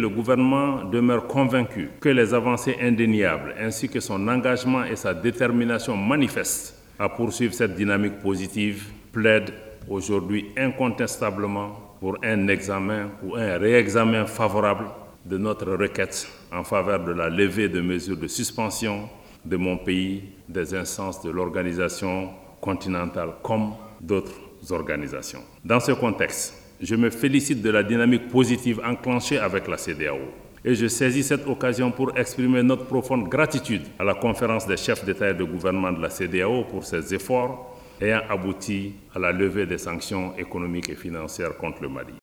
Le gouvernement demeure convaincu que les avancées indéniables ainsi que son engagement et sa détermination manifeste à poursuivre cette dynamique positive plaident aujourd'hui incontestablement pour un examen ou un réexamen favorable de notre requête en faveur de la levée de mesures de suspension de mon pays des instances de l'organisation continentale comme d'autres organisations. Dans ce contexte, je me félicite de la dynamique positive enclenchée avec la CDAO. Et je saisis cette occasion pour exprimer notre profonde gratitude à la conférence des chefs d'État et de gouvernement de la CDAO pour ses efforts ayant abouti à la levée des sanctions économiques et financières contre le Mali.